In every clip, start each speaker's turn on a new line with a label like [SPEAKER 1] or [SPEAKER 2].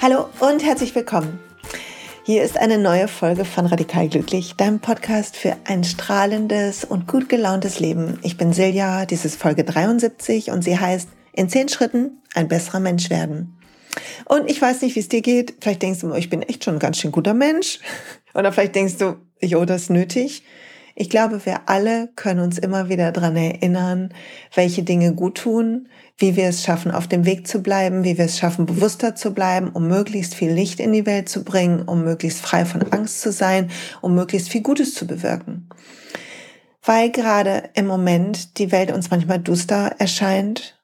[SPEAKER 1] Hallo und herzlich willkommen. Hier ist eine neue Folge von Radikal Glücklich, deinem Podcast für ein strahlendes und gut gelauntes Leben. Ich bin Silja, dies ist Folge 73 und sie heißt In zehn Schritten ein besserer Mensch werden. Und ich weiß nicht, wie es dir geht. Vielleicht denkst du, ich bin echt schon ein ganz schön guter Mensch. Oder vielleicht denkst du, jo, das ist nötig. Ich glaube, wir alle können uns immer wieder dran erinnern, welche Dinge gut tun, wie wir es schaffen, auf dem Weg zu bleiben, wie wir es schaffen, bewusster zu bleiben, um möglichst viel Licht in die Welt zu bringen, um möglichst frei von Angst zu sein, um möglichst viel Gutes zu bewirken. Weil gerade im Moment die Welt uns manchmal duster erscheint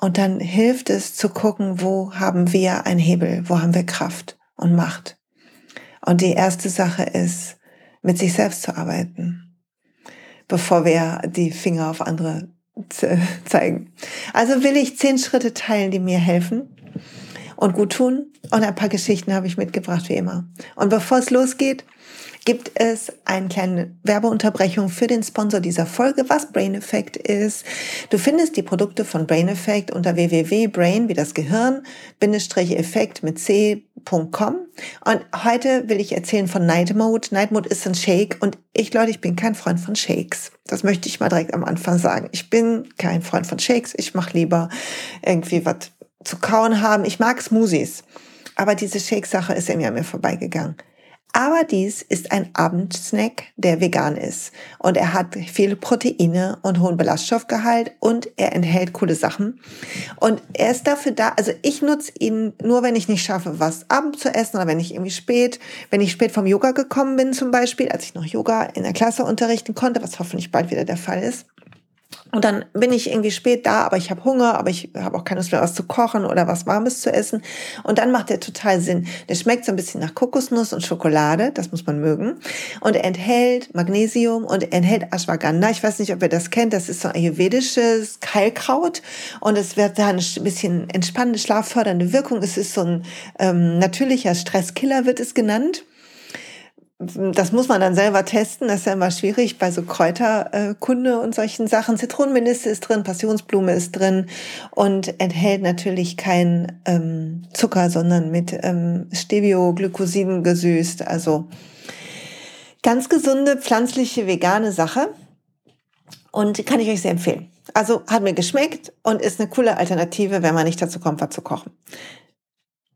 [SPEAKER 1] und dann hilft es zu gucken, wo haben wir einen Hebel, wo haben wir Kraft und Macht. Und die erste Sache ist, mit sich selbst zu arbeiten, bevor wir die Finger auf andere zeigen. Also will ich zehn Schritte teilen, die mir helfen und gut tun. Und ein paar Geschichten habe ich mitgebracht, wie immer. Und bevor es losgeht, gibt es eine kleine Werbeunterbrechung für den Sponsor dieser Folge, was Brain Effect ist. Du findest die Produkte von Brain Effect unter www.brain, wie das Gehirn, Bindestrich Effekt mit c.com. Und heute will ich erzählen von Night Mode. Night Mode ist ein Shake und ich, Leute, ich bin kein Freund von Shakes. Das möchte ich mal direkt am Anfang sagen. Ich bin kein Freund von Shakes. Ich mache lieber irgendwie was zu kauen haben. Ich mag Smoothies. Aber diese Shake-Sache ist irgendwie an mir vorbeigegangen. Aber dies ist ein Abendsnack, der vegan ist. Und er hat viele Proteine und hohen Ballaststoffgehalt und er enthält coole Sachen. Und er ist dafür da, also ich nutze ihn nur, wenn ich nicht schaffe, was abends zu essen oder wenn ich irgendwie spät, wenn ich spät vom Yoga gekommen bin zum Beispiel, als ich noch Yoga in der Klasse unterrichten konnte, was hoffentlich bald wieder der Fall ist. Und dann bin ich irgendwie spät da, aber ich habe Hunger, aber ich habe auch keine Lust mehr, was zu kochen oder was Warmes zu essen. Und dann macht der total Sinn. Der schmeckt so ein bisschen nach Kokosnuss und Schokolade, das muss man mögen. Und er enthält Magnesium und enthält Ashwagandha. Ich weiß nicht, ob ihr das kennt. Das ist so ein ayurvedisches Keilkraut. Und es wird da ein bisschen entspannende, schlaffördernde Wirkung. Es ist so ein ähm, natürlicher Stresskiller, wird es genannt das muss man dann selber testen. Das ist ja immer schwierig bei so Kräuterkunde und solchen Sachen. Zitronenmelisse ist drin, Passionsblume ist drin und enthält natürlich kein ähm, Zucker, sondern mit ähm, Stevioglycosiden gesüßt. Also ganz gesunde, pflanzliche, vegane Sache. Und kann ich euch sehr empfehlen. Also hat mir geschmeckt und ist eine coole Alternative, wenn man nicht dazu kommt, was zu kochen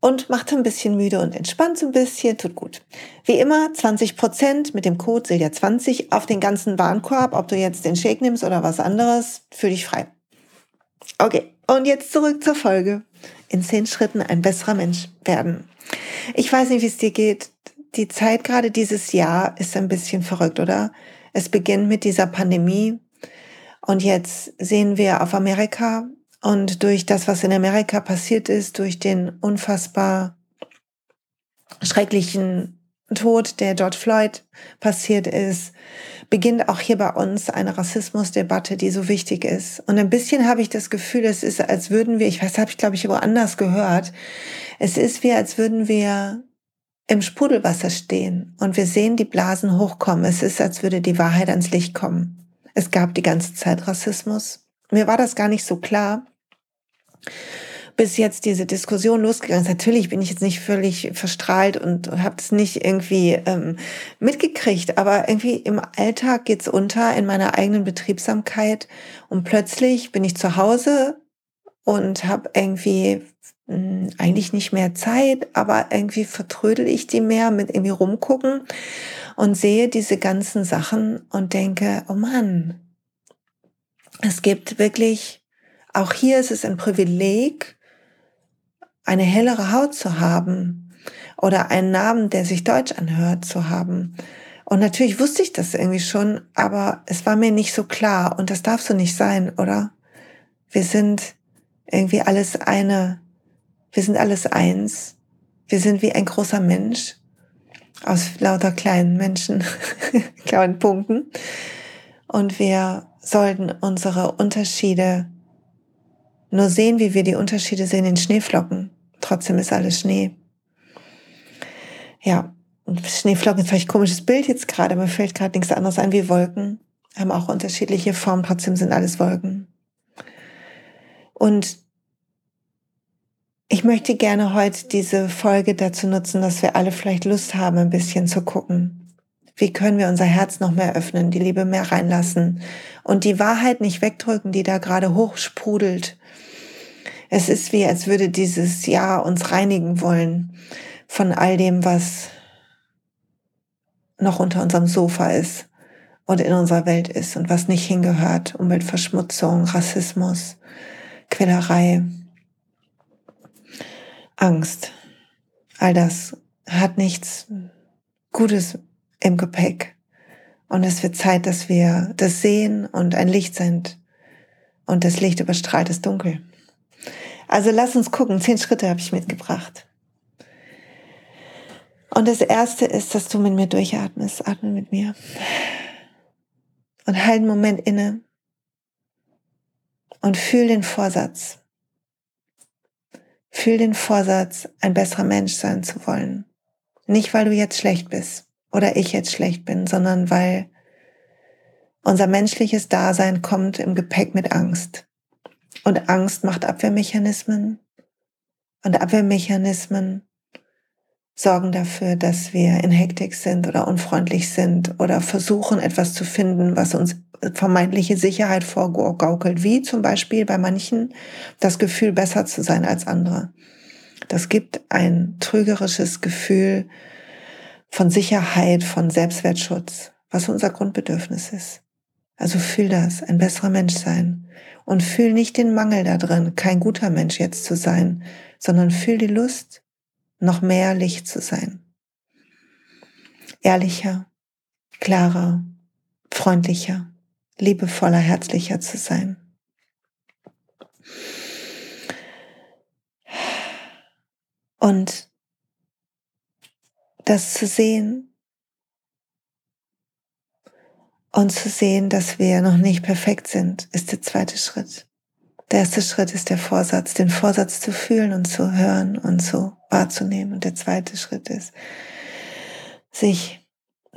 [SPEAKER 1] und macht ein bisschen müde und entspannt ein bisschen, tut gut. Wie immer 20 Prozent mit dem Code Silja20 auf den ganzen Warenkorb, ob du jetzt den Shake nimmst oder was anderes, fühl dich frei. Okay, und jetzt zurück zur Folge. In zehn Schritten ein besserer Mensch werden. Ich weiß nicht, wie es dir geht. Die Zeit gerade dieses Jahr ist ein bisschen verrückt, oder? Es beginnt mit dieser Pandemie und jetzt sehen wir auf Amerika, und durch das, was in Amerika passiert ist, durch den unfassbar schrecklichen Tod, der George Floyd passiert ist, beginnt auch hier bei uns eine Rassismusdebatte, die so wichtig ist. Und ein bisschen habe ich das Gefühl, es ist, als würden wir, ich weiß, habe ich glaube ich woanders gehört, es ist wie, als würden wir im Sprudelwasser stehen und wir sehen die Blasen hochkommen. Es ist, als würde die Wahrheit ans Licht kommen. Es gab die ganze Zeit Rassismus. Mir war das gar nicht so klar, bis jetzt diese Diskussion losgegangen ist. Natürlich bin ich jetzt nicht völlig verstrahlt und habe es nicht irgendwie ähm, mitgekriegt, aber irgendwie im Alltag geht's unter in meiner eigenen Betriebsamkeit und plötzlich bin ich zu Hause und habe irgendwie hm, eigentlich nicht mehr Zeit, aber irgendwie vertrödel ich die mehr mit irgendwie rumgucken und sehe diese ganzen Sachen und denke, oh Mann, es gibt wirklich, auch hier ist es ein Privileg, eine hellere Haut zu haben oder einen Namen, der sich deutsch anhört, zu haben. Und natürlich wusste ich das irgendwie schon, aber es war mir nicht so klar und das darf so nicht sein, oder? Wir sind irgendwie alles eine, wir sind alles eins, wir sind wie ein großer Mensch aus lauter kleinen Menschen, kleinen Punkten und wir sollten unsere Unterschiede nur sehen, wie wir die Unterschiede sehen in Schneeflocken. Trotzdem ist alles Schnee. Ja, Schneeflocken ist vielleicht ein komisches Bild jetzt gerade, mir fällt gerade nichts anderes ein wie Wolken. Haben auch unterschiedliche Formen, trotzdem sind alles Wolken. Und ich möchte gerne heute diese Folge dazu nutzen, dass wir alle vielleicht Lust haben, ein bisschen zu gucken. Wie können wir unser Herz noch mehr öffnen, die Liebe mehr reinlassen und die Wahrheit nicht wegdrücken, die da gerade hochsprudelt. Es ist wie, als würde dieses Jahr uns reinigen wollen von all dem, was noch unter unserem Sofa ist und in unserer Welt ist und was nicht hingehört. Umweltverschmutzung, Rassismus, Quälerei, Angst. All das hat nichts Gutes im Gepäck. Und es wird Zeit, dass wir das sehen und ein Licht sind. Und das Licht überstrahlt das Dunkel. Also lass uns gucken. Zehn Schritte habe ich mitgebracht. Und das erste ist, dass du mit mir durchatmest. Atme mit mir. Und halt einen Moment inne. Und fühl den Vorsatz. Fühl den Vorsatz, ein besserer Mensch sein zu wollen. Nicht, weil du jetzt schlecht bist oder ich jetzt schlecht bin, sondern weil unser menschliches Dasein kommt im Gepäck mit Angst. Und Angst macht Abwehrmechanismen. Und Abwehrmechanismen sorgen dafür, dass wir in Hektik sind oder unfreundlich sind oder versuchen etwas zu finden, was uns vermeintliche Sicherheit vorgaukelt, wie zum Beispiel bei manchen das Gefühl, besser zu sein als andere. Das gibt ein trügerisches Gefühl von Sicherheit, von Selbstwertschutz, was unser Grundbedürfnis ist. Also fühl das, ein besserer Mensch sein. Und fühl nicht den Mangel da drin, kein guter Mensch jetzt zu sein, sondern fühl die Lust, noch mehr Licht zu sein. Ehrlicher, klarer, freundlicher, liebevoller, herzlicher zu sein. Und das zu sehen und zu sehen, dass wir noch nicht perfekt sind, ist der zweite Schritt. Der erste Schritt ist der Vorsatz, den Vorsatz zu fühlen und zu hören und zu wahrzunehmen. Und der zweite Schritt ist, sich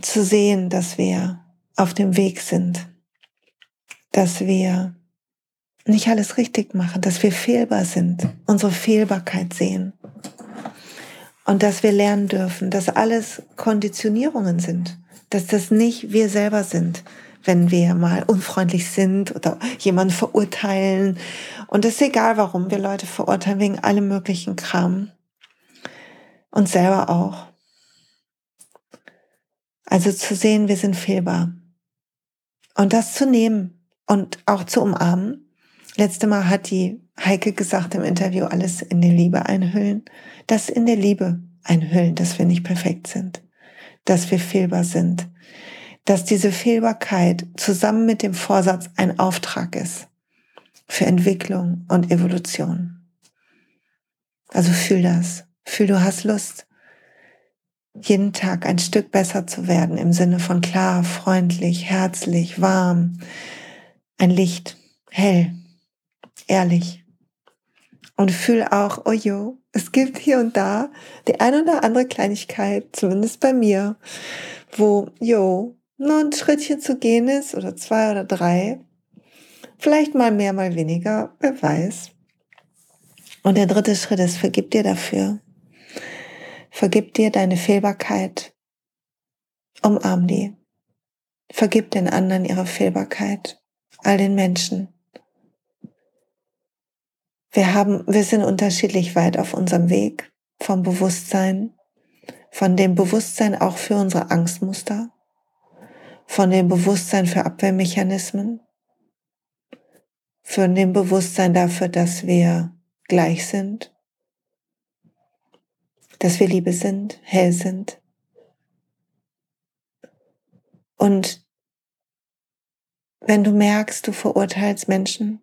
[SPEAKER 1] zu sehen, dass wir auf dem Weg sind, dass wir nicht alles richtig machen, dass wir fehlbar sind, unsere Fehlbarkeit sehen und dass wir lernen dürfen, dass alles Konditionierungen sind, dass das nicht wir selber sind, wenn wir mal unfreundlich sind oder jemanden verurteilen. Und es ist egal, warum wir Leute verurteilen, wegen allem möglichen Kram. Und selber auch. Also zu sehen, wir sind fehlbar. Und das zu nehmen und auch zu umarmen. Letzte Mal hat die Heike gesagt im Interview, alles in der Liebe einhüllen. Das in der Liebe einhüllen, dass wir nicht perfekt sind, dass wir fehlbar sind, dass diese Fehlbarkeit zusammen mit dem Vorsatz ein Auftrag ist für Entwicklung und Evolution. Also fühl das. Fühl, du hast Lust, jeden Tag ein Stück besser zu werden im Sinne von klar, freundlich, herzlich, warm, ein Licht, hell, ehrlich. Und fühl auch, oh jo, es gibt hier und da die eine oder andere Kleinigkeit, zumindest bei mir, wo, jo, nur ein Schrittchen zu gehen ist oder zwei oder drei. Vielleicht mal mehr, mal weniger, wer weiß. Und der dritte Schritt ist, vergib dir dafür. Vergib dir deine Fehlbarkeit. Umarm die. Vergib den anderen ihre Fehlbarkeit. All den Menschen. Wir haben, wir sind unterschiedlich weit auf unserem Weg vom Bewusstsein, von dem Bewusstsein auch für unsere Angstmuster, von dem Bewusstsein für Abwehrmechanismen, von dem Bewusstsein dafür, dass wir gleich sind, dass wir Liebe sind, hell sind. Und wenn du merkst, du verurteilst Menschen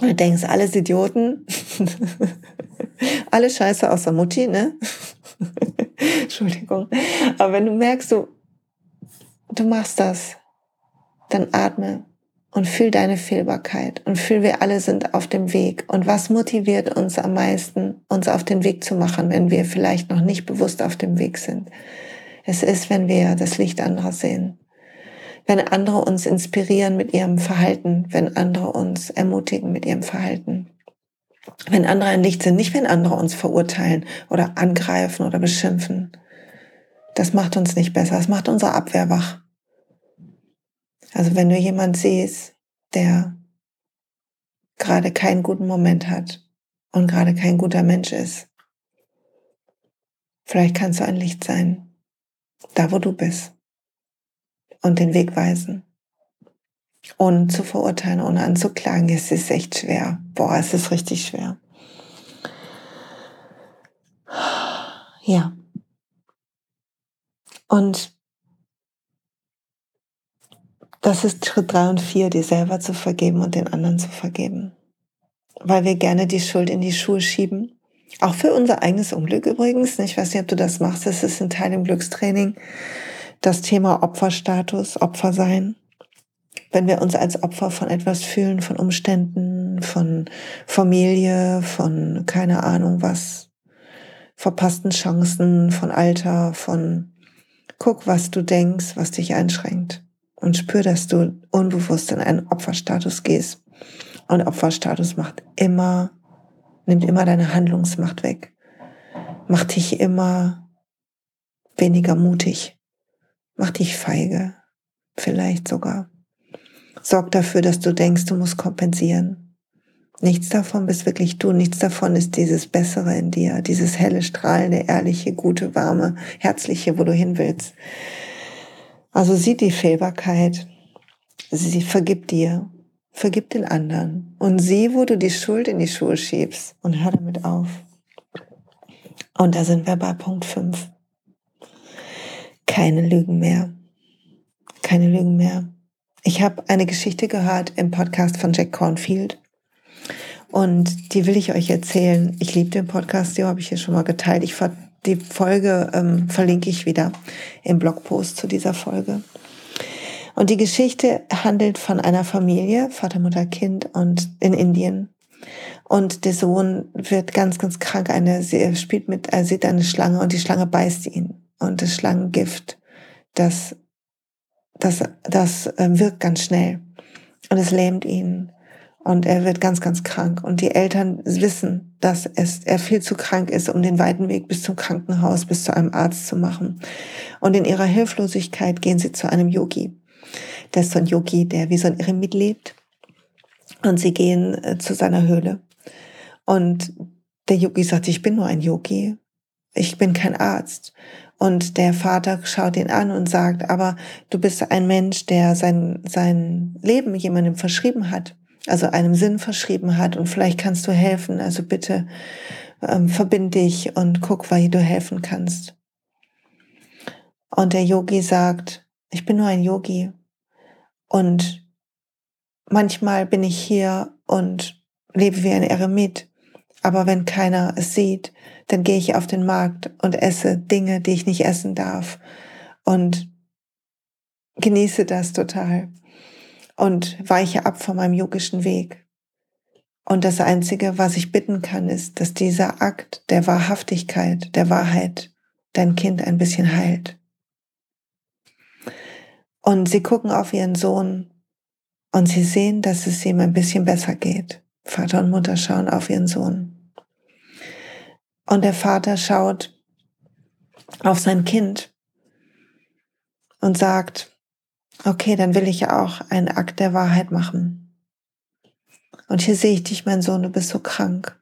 [SPEAKER 1] und du denkst, alles Idioten, alle Scheiße außer Mutti, ne? Entschuldigung. Aber wenn du merkst, du, du machst das, dann atme und fühl deine Fehlbarkeit und fühl, wir alle sind auf dem Weg. Und was motiviert uns am meisten, uns auf den Weg zu machen, wenn wir vielleicht noch nicht bewusst auf dem Weg sind? Es ist, wenn wir das Licht anderer sehen. Wenn andere uns inspirieren mit ihrem Verhalten, wenn andere uns ermutigen mit ihrem Verhalten. wenn andere ein Licht sind, nicht wenn andere uns verurteilen oder angreifen oder beschimpfen. Das macht uns nicht besser, das macht unsere Abwehr wach. Also wenn du jemand siehst, der gerade keinen guten Moment hat und gerade kein guter Mensch ist, vielleicht kannst du ein Licht sein, da wo du bist und den Weg weisen. Ohne zu verurteilen, ohne anzuklagen, es ist echt schwer. Boah, es ist richtig schwer. Ja. Und das ist Schritt drei und vier, dir selber zu vergeben und den anderen zu vergeben. Weil wir gerne die Schuld in die Schuhe schieben. Auch für unser eigenes Unglück übrigens. Ich weiß nicht, ob du das machst. Das ist ein Teil im Glückstraining. Das Thema Opferstatus, Opfer sein. Wenn wir uns als Opfer von etwas fühlen, von Umständen, von Familie, von keine Ahnung was, verpassten Chancen, von Alter, von Guck, was du denkst, was dich einschränkt. Und spür, dass du unbewusst in einen Opferstatus gehst. Und Opferstatus macht immer, nimmt immer deine Handlungsmacht weg. Macht dich immer weniger mutig. Macht dich feige. Vielleicht sogar. Sorgt dafür, dass du denkst, du musst kompensieren. Nichts davon bist wirklich du, nichts davon ist dieses Bessere in dir, dieses helle, strahlende, ehrliche, gute, warme, herzliche, wo du hin willst. Also sieh die Fehlbarkeit, sie vergibt dir, vergib den anderen und sieh, wo du die Schuld in die Schuhe schiebst und hör damit auf. Und da sind wir bei Punkt 5. Keine Lügen mehr. Keine Lügen mehr. Ich habe eine Geschichte gehört im Podcast von Jack Cornfield und die will ich euch erzählen. Ich liebe den Podcast, den habe ich hier schon mal geteilt. Ich die Folge ähm, verlinke ich wieder im Blogpost zu dieser Folge. Und die Geschichte handelt von einer Familie, Vater, Mutter, Kind und in Indien. Und der Sohn wird ganz, ganz krank. Eine, er spielt mit, er sieht eine Schlange und die Schlange beißt ihn. Und das Schlangengift, das, das, das ähm, wirkt ganz schnell. Und es lähmt ihn. Und er wird ganz, ganz krank. Und die Eltern wissen, dass es, er viel zu krank ist, um den weiten Weg bis zum Krankenhaus, bis zu einem Arzt zu machen. Und in ihrer Hilflosigkeit gehen sie zu einem Yogi. Das ist so ein Yogi, der wie so ein Eremit lebt. Und sie gehen äh, zu seiner Höhle. Und der Yogi sagt, ich bin nur ein Yogi. Ich bin kein Arzt. Und der Vater schaut ihn an und sagt, aber du bist ein Mensch, der sein, sein Leben jemandem verschrieben hat also einem Sinn verschrieben hat und vielleicht kannst du helfen. Also bitte ähm, verbind dich und guck, wie du helfen kannst. Und der Yogi sagt, ich bin nur ein Yogi und manchmal bin ich hier und lebe wie ein Eremit. Aber wenn keiner es sieht, dann gehe ich auf den Markt und esse Dinge, die ich nicht essen darf und genieße das total und weiche ab von meinem yogischen Weg. Und das Einzige, was ich bitten kann, ist, dass dieser Akt der Wahrhaftigkeit, der Wahrheit dein Kind ein bisschen heilt. Und sie gucken auf ihren Sohn und sie sehen, dass es ihm ein bisschen besser geht. Vater und Mutter schauen auf ihren Sohn. Und der Vater schaut auf sein Kind und sagt, okay, dann will ich ja auch einen Akt der Wahrheit machen. Und hier sehe ich dich, mein Sohn, du bist so krank.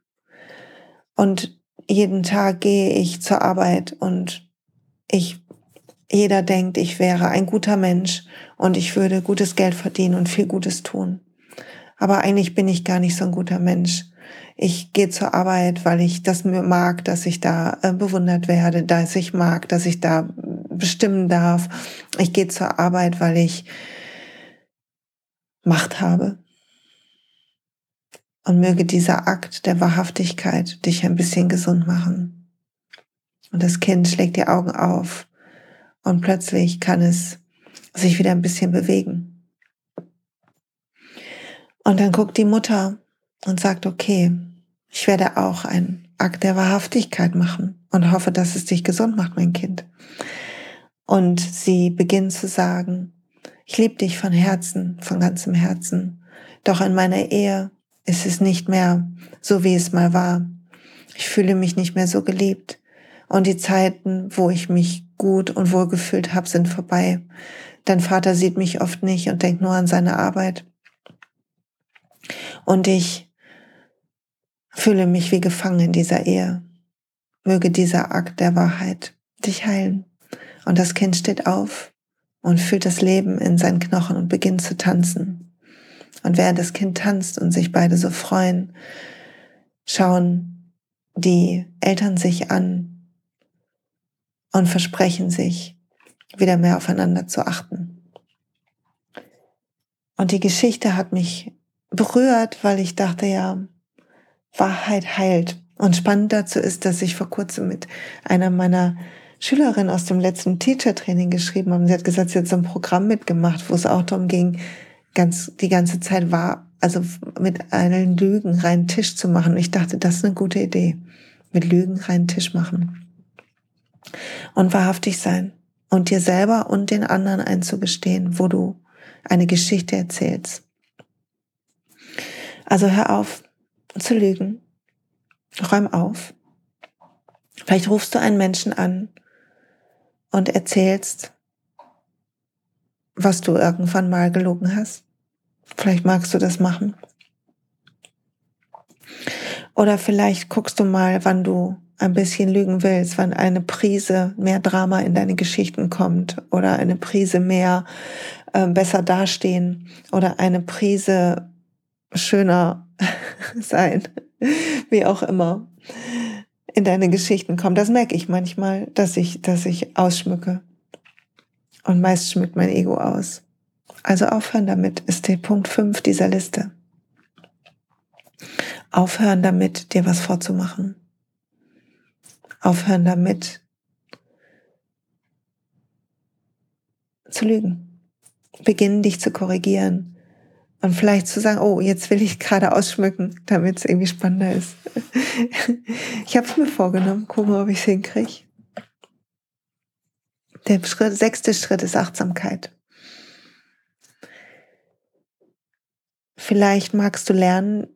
[SPEAKER 1] Und jeden Tag gehe ich zur Arbeit und ich, jeder denkt, ich wäre ein guter Mensch und ich würde gutes Geld verdienen und viel Gutes tun. Aber eigentlich bin ich gar nicht so ein guter Mensch. Ich gehe zur Arbeit, weil ich das mag, dass ich da äh, bewundert werde, dass ich mag, dass ich da bestimmen darf. Ich gehe zur Arbeit, weil ich Macht habe. Und möge dieser Akt der Wahrhaftigkeit dich ein bisschen gesund machen. Und das Kind schlägt die Augen auf und plötzlich kann es sich wieder ein bisschen bewegen. Und dann guckt die Mutter und sagt, okay, ich werde auch einen Akt der Wahrhaftigkeit machen und hoffe, dass es dich gesund macht, mein Kind. Und sie beginnt zu sagen, ich liebe dich von Herzen, von ganzem Herzen. Doch in meiner Ehe ist es nicht mehr so, wie es mal war. Ich fühle mich nicht mehr so geliebt. Und die Zeiten, wo ich mich gut und wohl gefühlt habe, sind vorbei. Dein Vater sieht mich oft nicht und denkt nur an seine Arbeit. Und ich fühle mich wie gefangen in dieser Ehe. Möge dieser Akt der Wahrheit dich heilen. Und das Kind steht auf und fühlt das Leben in seinen Knochen und beginnt zu tanzen. Und während das Kind tanzt und sich beide so freuen, schauen die Eltern sich an und versprechen sich, wieder mehr aufeinander zu achten. Und die Geschichte hat mich berührt, weil ich dachte, ja, Wahrheit heilt. Und spannend dazu ist, dass ich vor kurzem mit einer meiner Schülerinnen aus dem letzten Teacher-Training geschrieben habe. Sie hat gesagt, sie hat so ein Programm mitgemacht, wo es auch darum ging, ganz, die ganze Zeit war, also mit allen Lügen reinen Tisch zu machen. Und ich dachte, das ist eine gute Idee. Mit Lügen reinen Tisch machen. Und wahrhaftig sein. Und dir selber und den anderen einzugestehen, wo du eine Geschichte erzählst. Also hör auf zu lügen. Räum auf. Vielleicht rufst du einen Menschen an und erzählst, was du irgendwann mal gelogen hast. Vielleicht magst du das machen. Oder vielleicht guckst du mal, wann du ein bisschen lügen willst, wann eine Prise mehr Drama in deine Geschichten kommt oder eine Prise mehr äh, besser dastehen oder eine Prise schöner sein, wie auch immer, in deine Geschichten kommt. Das merke ich manchmal, dass ich, dass ich ausschmücke. Und meist schmückt mein Ego aus. Also aufhören damit ist der Punkt 5 dieser Liste. Aufhören damit, dir was vorzumachen. Aufhören damit, zu lügen. Beginnen dich zu korrigieren. Und vielleicht zu sagen, oh, jetzt will ich gerade ausschmücken, damit es irgendwie spannender ist. ich habe es mir vorgenommen, gucken, ob ich es hinkriege. Der Schritt, sechste Schritt ist Achtsamkeit. Vielleicht magst du lernen,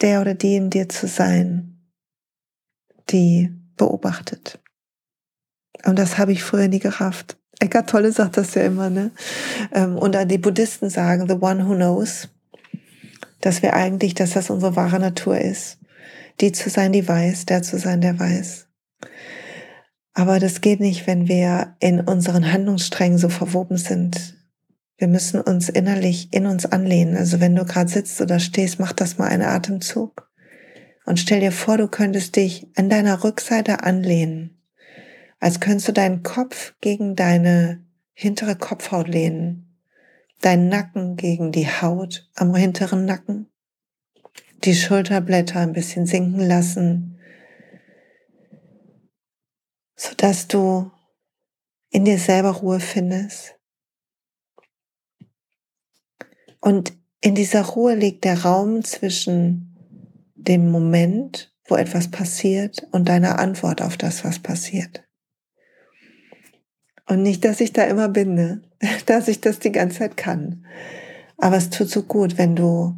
[SPEAKER 1] der oder die in dir zu sein, die beobachtet. Und das habe ich früher nie gerafft. Eckart Tolle sagt das ja immer, ne? Ähm, und die Buddhisten sagen, the one who knows, dass wir eigentlich, dass das unsere wahre Natur ist. Die zu sein, die weiß, der zu sein, der weiß. Aber das geht nicht, wenn wir in unseren Handlungssträngen so verwoben sind. Wir müssen uns innerlich in uns anlehnen. Also wenn du gerade sitzt oder stehst, mach das mal einen Atemzug. Und stell dir vor, du könntest dich an deiner Rückseite anlehnen als könntest du deinen Kopf gegen deine hintere Kopfhaut lehnen, deinen Nacken gegen die Haut am hinteren Nacken, die Schulterblätter ein bisschen sinken lassen, sodass du in dir selber Ruhe findest. Und in dieser Ruhe liegt der Raum zwischen dem Moment, wo etwas passiert und deiner Antwort auf das, was passiert. Und nicht, dass ich da immer bin, ne? dass ich das die ganze Zeit kann. Aber es tut so gut, wenn du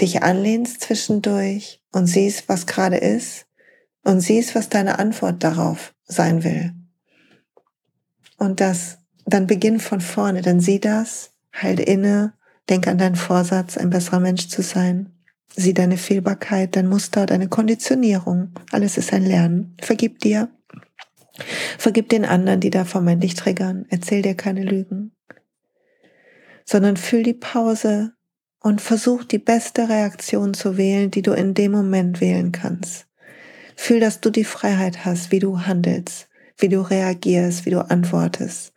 [SPEAKER 1] dich anlehnst zwischendurch und siehst, was gerade ist und siehst, was deine Antwort darauf sein will. Und das, dann beginn von vorne, dann sieh das, halt inne, denk an deinen Vorsatz, ein besserer Mensch zu sein. Sieh deine Fehlbarkeit, dein Muster, deine Konditionierung. Alles ist ein Lernen. Vergib dir Vergib den anderen, die da vermeintlich triggern. Erzähl dir keine Lügen. Sondern fühl die Pause und versuch die beste Reaktion zu wählen, die du in dem Moment wählen kannst. Fühl, dass du die Freiheit hast, wie du handelst, wie du reagierst, wie du antwortest.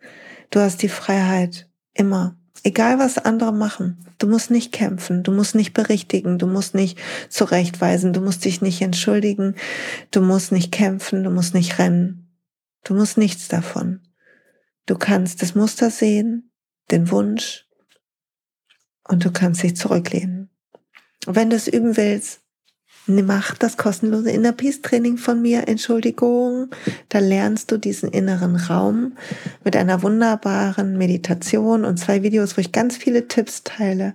[SPEAKER 1] Du hast die Freiheit immer. Egal was andere machen, du musst nicht kämpfen, du musst nicht berichtigen, du musst nicht zurechtweisen, du musst dich nicht entschuldigen, du musst nicht kämpfen, du musst nicht rennen. Du musst nichts davon. Du kannst das Muster sehen, den Wunsch und du kannst dich zurücklehnen. Und wenn du es üben willst, mach das kostenlose Inner Peace Training von mir, Entschuldigung. Da lernst du diesen inneren Raum mit einer wunderbaren Meditation und zwei Videos, wo ich ganz viele Tipps teile,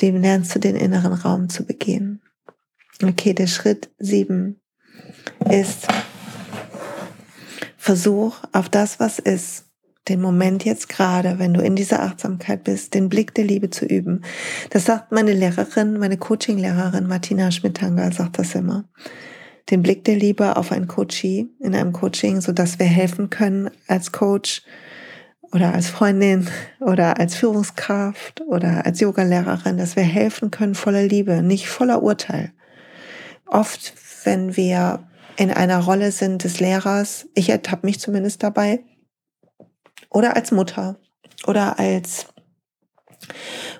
[SPEAKER 1] dem lernst du den inneren Raum zu begehen. Okay, der Schritt sieben ist Versuch auf das, was ist, den Moment jetzt gerade, wenn du in dieser Achtsamkeit bist, den Blick der Liebe zu üben. Das sagt meine Lehrerin, meine Coaching-Lehrerin Martina Schmidtanger, sagt das immer. Den Blick der Liebe auf ein Coachie in einem Coaching, so dass wir helfen können als Coach oder als Freundin oder als Führungskraft oder als Yogalehrerin, dass wir helfen können voller Liebe, nicht voller Urteil. Oft, wenn wir in einer Rolle sind des Lehrers, ich ertappe mich zumindest dabei, oder als Mutter oder als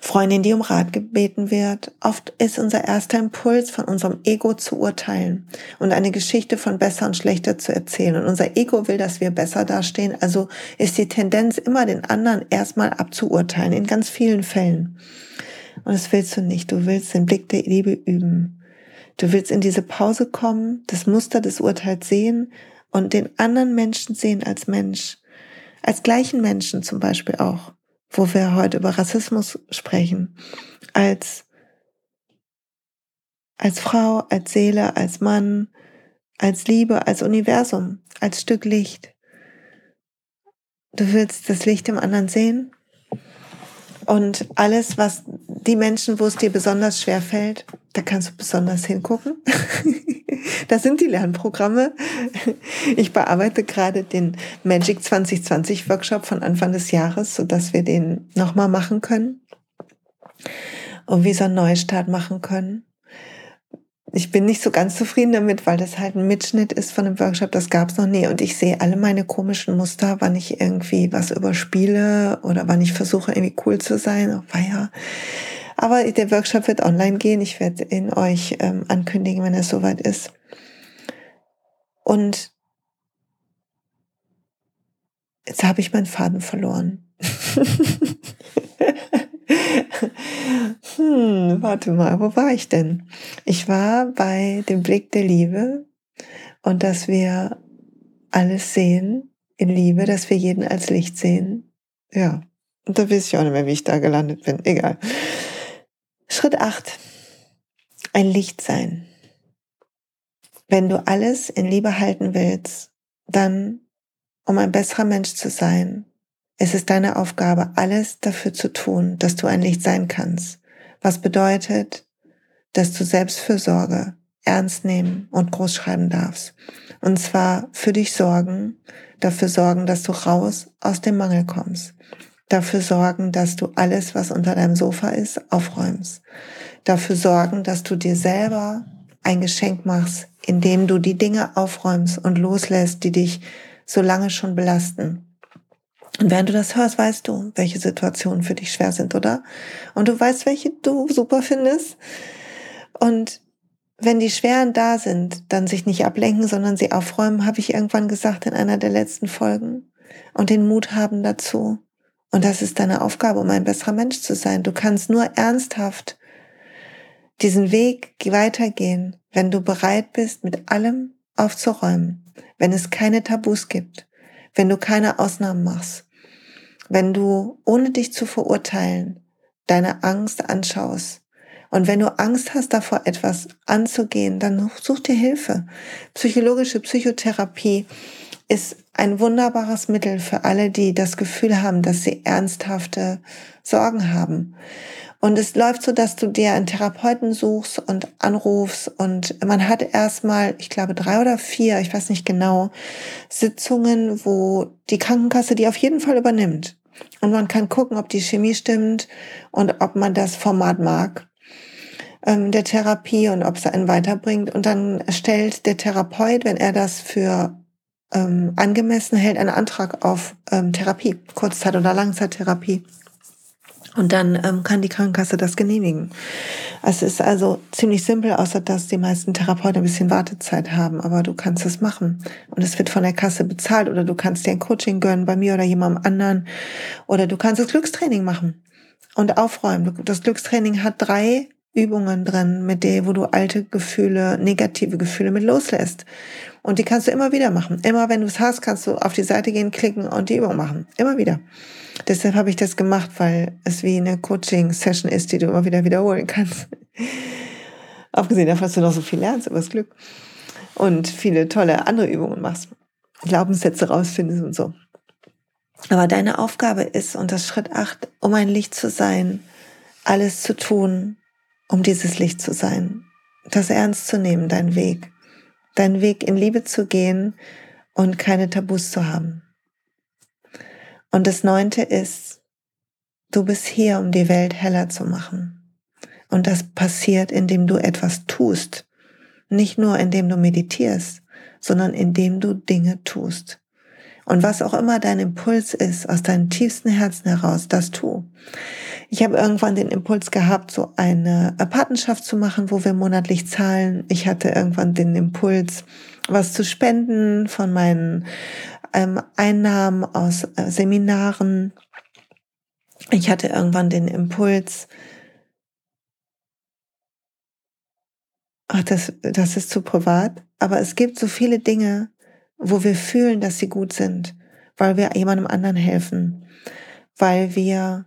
[SPEAKER 1] Freundin, die um Rat gebeten wird. Oft ist unser erster Impuls, von unserem Ego zu urteilen und eine Geschichte von besser und schlechter zu erzählen. Und unser Ego will, dass wir besser dastehen. Also ist die Tendenz immer den anderen erstmal abzuurteilen, in ganz vielen Fällen. Und das willst du nicht. Du willst den Blick der Liebe üben. Du willst in diese Pause kommen, das Muster des Urteils sehen und den anderen Menschen sehen als Mensch. Als gleichen Menschen zum Beispiel auch, wo wir heute über Rassismus sprechen, als, als Frau, als Seele, als Mann, als Liebe, als Universum, als Stück Licht. Du willst das Licht im anderen sehen? Und alles, was die Menschen, wo es dir besonders schwer fällt, da kannst du besonders hingucken. das sind die Lernprogramme. Ich bearbeite gerade den Magic 2020 Workshop von Anfang des Jahres, so dass wir den nochmal machen können und wie so einen Neustart machen können. Ich bin nicht so ganz zufrieden damit, weil das halt ein Mitschnitt ist von einem Workshop, das gab es noch nie. Und ich sehe alle meine komischen Muster, wann ich irgendwie was überspiele oder wann ich versuche, irgendwie cool zu sein. Oh, ja. Aber der Workshop wird online gehen. Ich werde ihn euch ähm, ankündigen, wenn es soweit ist. Und jetzt habe ich meinen Faden verloren. warte mal, wo war ich denn? Ich war bei dem Blick der Liebe und dass wir alles sehen in Liebe, dass wir jeden als Licht sehen. Ja, und da weiß ich auch nicht mehr, wie ich da gelandet bin. Egal. Schritt 8. Ein Licht sein. Wenn du alles in Liebe halten willst, dann, um ein besserer Mensch zu sein, es ist deine Aufgabe, alles dafür zu tun, dass du ein Licht sein kannst. Was bedeutet, dass du Selbstfürsorge ernst nehmen und groß schreiben darfst. Und zwar für dich sorgen, dafür sorgen, dass du raus aus dem Mangel kommst. Dafür sorgen, dass du alles, was unter deinem Sofa ist, aufräumst. Dafür sorgen, dass du dir selber ein Geschenk machst, indem du die Dinge aufräumst und loslässt, die dich so lange schon belasten. Und während du das hörst, weißt du, welche Situationen für dich schwer sind, oder? Und du weißt, welche du super findest. Und wenn die Schweren da sind, dann sich nicht ablenken, sondern sie aufräumen, habe ich irgendwann gesagt in einer der letzten Folgen. Und den Mut haben dazu. Und das ist deine Aufgabe, um ein besserer Mensch zu sein. Du kannst nur ernsthaft diesen Weg weitergehen, wenn du bereit bist, mit allem aufzuräumen, wenn es keine Tabus gibt, wenn du keine Ausnahmen machst, wenn du, ohne dich zu verurteilen, deine Angst anschaust. Und wenn du Angst hast davor, etwas anzugehen, dann such dir Hilfe. Psychologische Psychotherapie ist ein wunderbares Mittel für alle, die das Gefühl haben, dass sie ernsthafte Sorgen haben. Und es läuft so, dass du dir einen Therapeuten suchst und anrufst und man hat erstmal, ich glaube, drei oder vier, ich weiß nicht genau, Sitzungen, wo die Krankenkasse die auf jeden Fall übernimmt. Und man kann gucken, ob die Chemie stimmt und ob man das Format mag ähm, der Therapie und ob es einen weiterbringt. Und dann stellt der Therapeut, wenn er das für ähm, angemessen hält, einen Antrag auf ähm, Therapie, Kurzzeit- oder Langzeittherapie. Und dann ähm, kann die Krankenkasse das genehmigen. Es ist also ziemlich simpel, außer dass die meisten Therapeuten ein bisschen Wartezeit haben. Aber du kannst es machen. Und es wird von der Kasse bezahlt. Oder du kannst dir ein Coaching gönnen bei mir oder jemandem anderen. Oder du kannst das Glückstraining machen und aufräumen. Das Glückstraining hat drei Übungen drin, mit der, wo du alte Gefühle, negative Gefühle mit loslässt. Und die kannst du immer wieder machen. Immer wenn du es hast, kannst du auf die Seite gehen, klicken und die Übung machen. Immer wieder. Deshalb habe ich das gemacht, weil es wie eine Coaching-Session ist, die du immer wieder wiederholen kannst. Abgesehen davon, dass du noch so viel lernst über das Glück und viele tolle andere Übungen machst, Glaubenssätze rausfindest und so. Aber deine Aufgabe ist, und das Schritt acht, um ein Licht zu sein, alles zu tun, um dieses Licht zu sein. Das ernst zu nehmen, dein Weg. Deinen Weg in Liebe zu gehen und keine Tabus zu haben. Und das neunte ist, du bist hier, um die Welt heller zu machen. Und das passiert, indem du etwas tust. Nicht nur indem du meditierst, sondern indem du Dinge tust. Und was auch immer dein Impuls ist, aus deinem tiefsten Herzen heraus, das tu. Ich habe irgendwann den Impuls gehabt, so eine Patenschaft zu machen, wo wir monatlich zahlen. Ich hatte irgendwann den Impuls, was zu spenden von meinen ähm, Einnahmen aus äh, Seminaren. Ich hatte irgendwann den Impuls, ach, das, das ist zu privat, aber es gibt so viele Dinge, wo wir fühlen, dass sie gut sind, weil wir jemandem anderen helfen, weil wir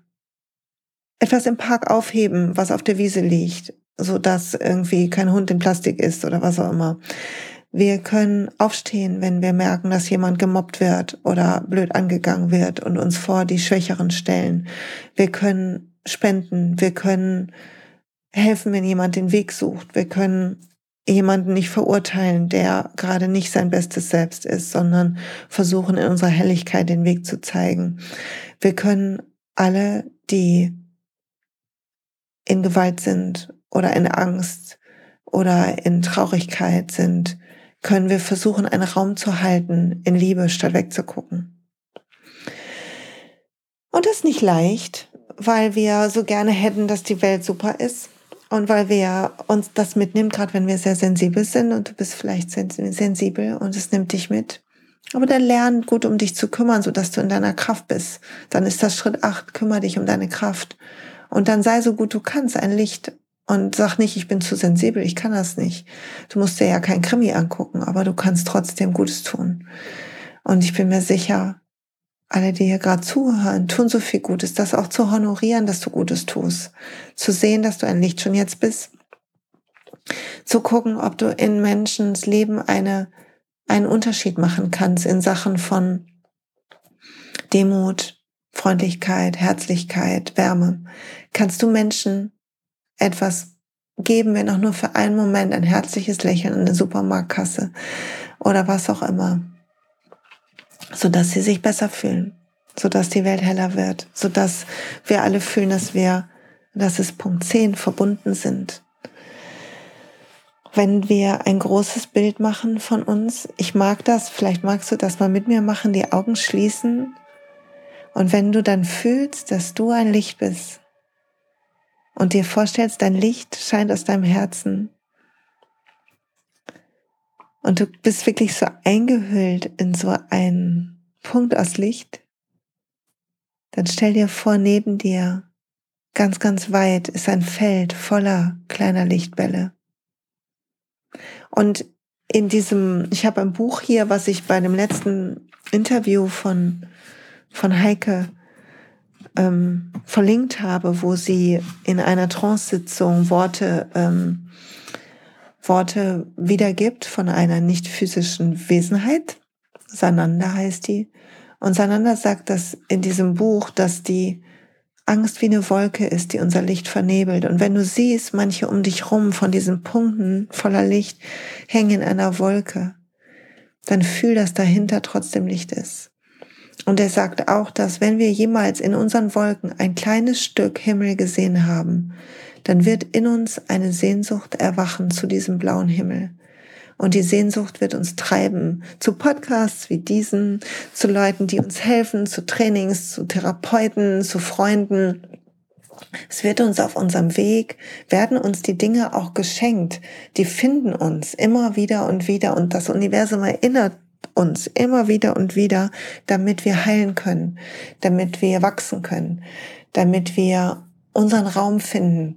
[SPEAKER 1] etwas im Park aufheben, was auf der Wiese liegt, so dass irgendwie kein Hund in Plastik ist oder was auch immer. Wir können aufstehen, wenn wir merken, dass jemand gemobbt wird oder blöd angegangen wird und uns vor die Schwächeren stellen. Wir können spenden, wir können helfen, wenn jemand den Weg sucht. Wir können jemanden nicht verurteilen, der gerade nicht sein bestes Selbst ist, sondern versuchen in unserer Helligkeit den Weg zu zeigen. Wir können alle, die in Gewalt sind oder in Angst oder in Traurigkeit sind, können wir versuchen, einen Raum zu halten in Liebe, statt wegzugucken. Und das ist nicht leicht, weil wir so gerne hätten, dass die Welt super ist und weil wir uns das mitnehmen, gerade wenn wir sehr sensibel sind und du bist vielleicht sensibel und es nimmt dich mit. Aber dann lern gut um dich zu kümmern, so dass du in deiner Kraft bist. Dann ist das Schritt acht, kümmere dich um deine Kraft. Und dann sei so gut du kannst, ein Licht. Und sag nicht, ich bin zu sensibel, ich kann das nicht. Du musst dir ja kein Krimi angucken, aber du kannst trotzdem Gutes tun. Und ich bin mir sicher, alle, die hier gerade zuhören, tun so viel Gutes, das auch zu honorieren, dass du Gutes tust, zu sehen, dass du ein Licht schon jetzt bist, zu gucken, ob du in Menschens Leben eine, einen Unterschied machen kannst in Sachen von Demut, Freundlichkeit, Herzlichkeit, Wärme. Kannst du Menschen etwas geben, wenn auch nur für einen Moment ein herzliches Lächeln in der Supermarktkasse oder was auch immer sodass sie sich besser fühlen, sodass die Welt heller wird, sodass wir alle fühlen, dass wir, das ist Punkt 10, verbunden sind. Wenn wir ein großes Bild machen von uns, ich mag das, vielleicht magst du das mal mit mir machen, die Augen schließen und wenn du dann fühlst, dass du ein Licht bist und dir vorstellst, dein Licht scheint aus deinem Herzen und du bist wirklich so eingehüllt in so einen Punkt aus Licht, dann stell dir vor, neben dir, ganz, ganz weit, ist ein Feld voller kleiner Lichtbälle. Und in diesem, ich habe ein Buch hier, was ich bei dem letzten Interview von, von Heike ähm, verlinkt habe, wo sie in einer Trance-Sitzung Worte ähm, Worte wiedergibt von einer nicht physischen Wesenheit. Sananda heißt die. Und Sananda sagt dass in diesem Buch, dass die Angst wie eine Wolke ist, die unser Licht vernebelt. Und wenn du siehst, manche um dich rum von diesen Punkten voller Licht hängen in einer Wolke, dann fühl, dass dahinter trotzdem Licht ist. Und er sagt auch, dass wenn wir jemals in unseren Wolken ein kleines Stück Himmel gesehen haben, dann wird in uns eine Sehnsucht erwachen zu diesem blauen Himmel. Und die Sehnsucht wird uns treiben zu Podcasts wie diesen, zu Leuten, die uns helfen, zu Trainings, zu Therapeuten, zu Freunden. Es wird uns auf unserem Weg, werden uns die Dinge auch geschenkt. Die finden uns immer wieder und wieder und das Universum erinnert uns immer wieder und wieder, damit wir heilen können, damit wir wachsen können, damit wir unseren Raum finden,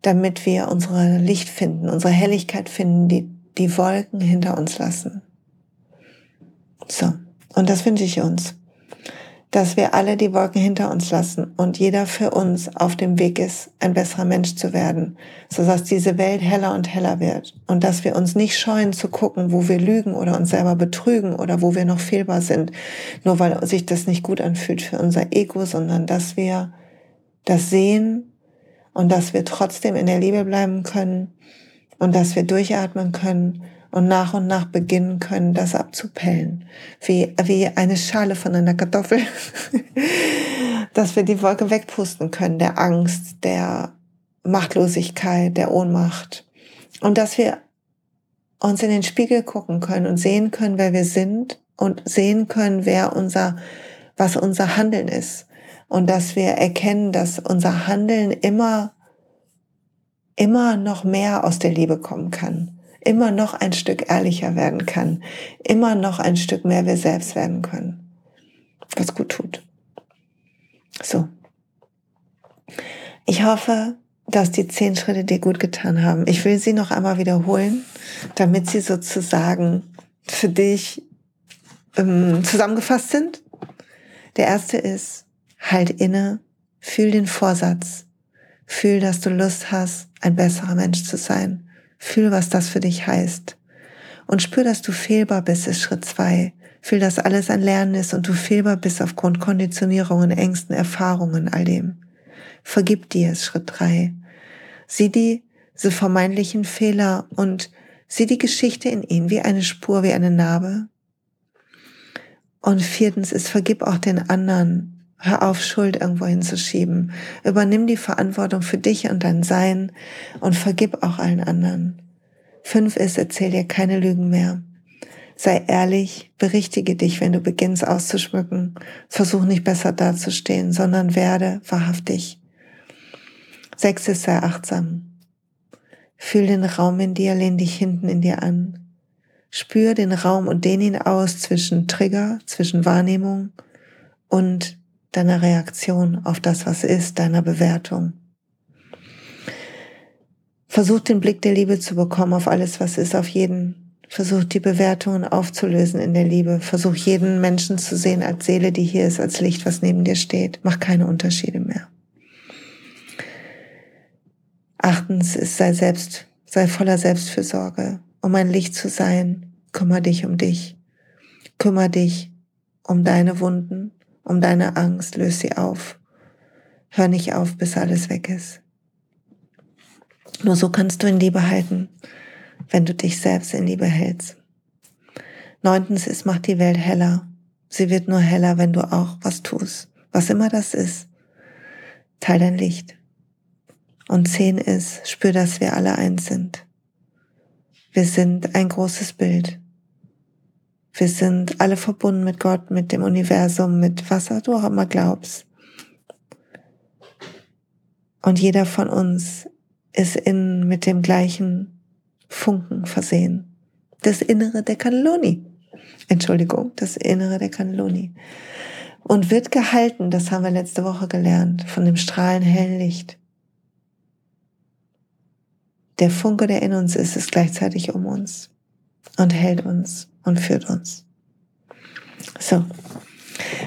[SPEAKER 1] damit wir unsere Licht finden, unsere Helligkeit finden, die die Wolken hinter uns lassen. So, und das wünsche ich uns, dass wir alle die Wolken hinter uns lassen und jeder für uns auf dem Weg ist, ein besserer Mensch zu werden, so dass diese Welt heller und heller wird und dass wir uns nicht scheuen zu gucken, wo wir lügen oder uns selber betrügen oder wo wir noch fehlbar sind, nur weil sich das nicht gut anfühlt für unser Ego, sondern dass wir das sehen und dass wir trotzdem in der Liebe bleiben können und dass wir durchatmen können und nach und nach beginnen können, das abzupellen. Wie, wie eine Schale von einer Kartoffel. dass wir die Wolke wegpusten können, der Angst, der Machtlosigkeit, der Ohnmacht. Und dass wir uns in den Spiegel gucken können und sehen können, wer wir sind und sehen können, wer unser, was unser Handeln ist. Und dass wir erkennen, dass unser Handeln immer immer noch mehr aus der Liebe kommen kann, immer noch ein Stück ehrlicher werden kann, immer noch ein Stück mehr wir selbst werden können, was gut tut. So. Ich hoffe, dass die zehn Schritte dir gut getan haben. Ich will sie noch einmal wiederholen, damit sie sozusagen für dich ähm, zusammengefasst sind. Der erste ist, halt inne, fühl den Vorsatz, Fühl, dass du Lust hast, ein besserer Mensch zu sein. Fühl, was das für dich heißt. Und spür, dass du fehlbar bist, ist Schritt zwei. Fühl, dass alles ein Lernen ist und du fehlbar bist aufgrund Konditionierungen, Ängsten, Erfahrungen, all dem. Vergib dir, ist Schritt drei. Sieh die, diese vermeintlichen Fehler und sieh die Geschichte in ihnen wie eine Spur, wie eine Narbe. Und viertens ist, vergib auch den anderen, Hör auf, Schuld irgendwo hinzuschieben. Übernimm die Verantwortung für dich und dein Sein und vergib auch allen anderen. Fünf ist, erzähl dir keine Lügen mehr. Sei ehrlich, berichtige dich, wenn du beginnst auszuschmücken. Versuch nicht besser dazustehen, sondern werde wahrhaftig. Sechs ist, sei achtsam. Fühl den Raum in dir, lehn dich hinten in dir an. Spür den Raum und dehn ihn aus zwischen Trigger, zwischen Wahrnehmung und deiner Reaktion auf das, was ist, deiner Bewertung. Versuch den Blick der Liebe zu bekommen auf alles, was ist, auf jeden. Versuch die Bewertungen aufzulösen in der Liebe. Versuch jeden Menschen zu sehen als Seele, die hier ist, als Licht, was neben dir steht. Mach keine Unterschiede mehr. Achtens ist, sei selbst, sei voller Selbstfürsorge. Um ein Licht zu sein, kümmer dich um dich. Kümmer dich um deine Wunden, um deine Angst, löse sie auf. Hör nicht auf, bis alles weg ist. Nur so kannst du in Liebe halten, wenn du dich selbst in Liebe hältst. Neuntens ist, mach die Welt heller. Sie wird nur heller, wenn du auch was tust. Was immer das ist. Teil dein Licht. Und zehn ist, spür, dass wir alle eins sind. Wir sind ein großes Bild. Wir sind alle verbunden mit Gott, mit dem Universum, mit was du auch immer glaubst. Und jeder von uns ist in, mit dem gleichen Funken versehen. Das Innere der Cannelloni. Entschuldigung, das Innere der Cannelloni. Und wird gehalten, das haben wir letzte Woche gelernt, von dem strahlenden hellen Licht. Der Funke, der in uns ist, ist gleichzeitig um uns und hält uns und führt uns. So.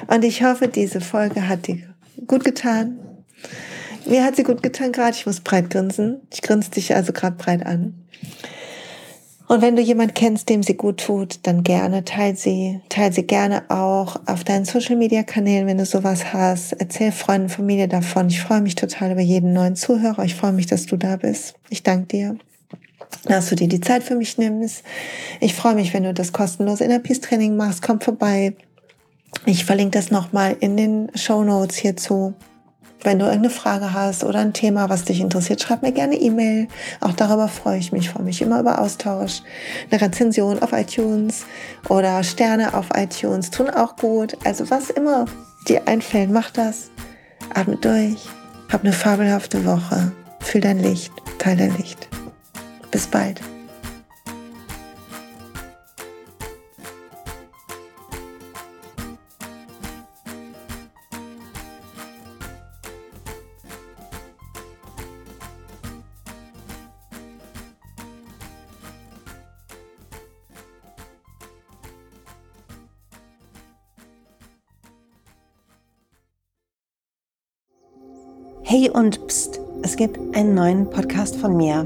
[SPEAKER 1] Und ich hoffe, diese Folge hat dir gut getan. Mir hat sie gut getan gerade. Ich muss breit grinsen. Ich grinse dich also gerade breit an. Und wenn du jemand kennst, dem sie gut tut, dann gerne teil sie, teil sie gerne auch auf deinen Social Media Kanälen, wenn du sowas hast. Erzähl Freunden, Familie davon. Ich freue mich total über jeden neuen Zuhörer. Ich freue mich, dass du da bist. Ich danke dir dass du dir die Zeit für mich nimmst. Ich freue mich, wenn du das kostenlose Inner Peace Training machst. Komm vorbei. Ich verlinke das nochmal in den Show Notes hierzu. Wenn du irgendeine Frage hast oder ein Thema, was dich interessiert, schreib mir gerne E-Mail. Auch darüber freue ich mich. Ich freue mich immer über Austausch. Eine Rezension auf iTunes oder Sterne auf iTunes tun auch gut. Also was immer dir einfällt, mach das. Atme durch. Hab eine fabelhafte Woche. Fühl dein Licht. Teil dein Licht. Bis bald. Hey und Psst, es gibt einen neuen Podcast von mir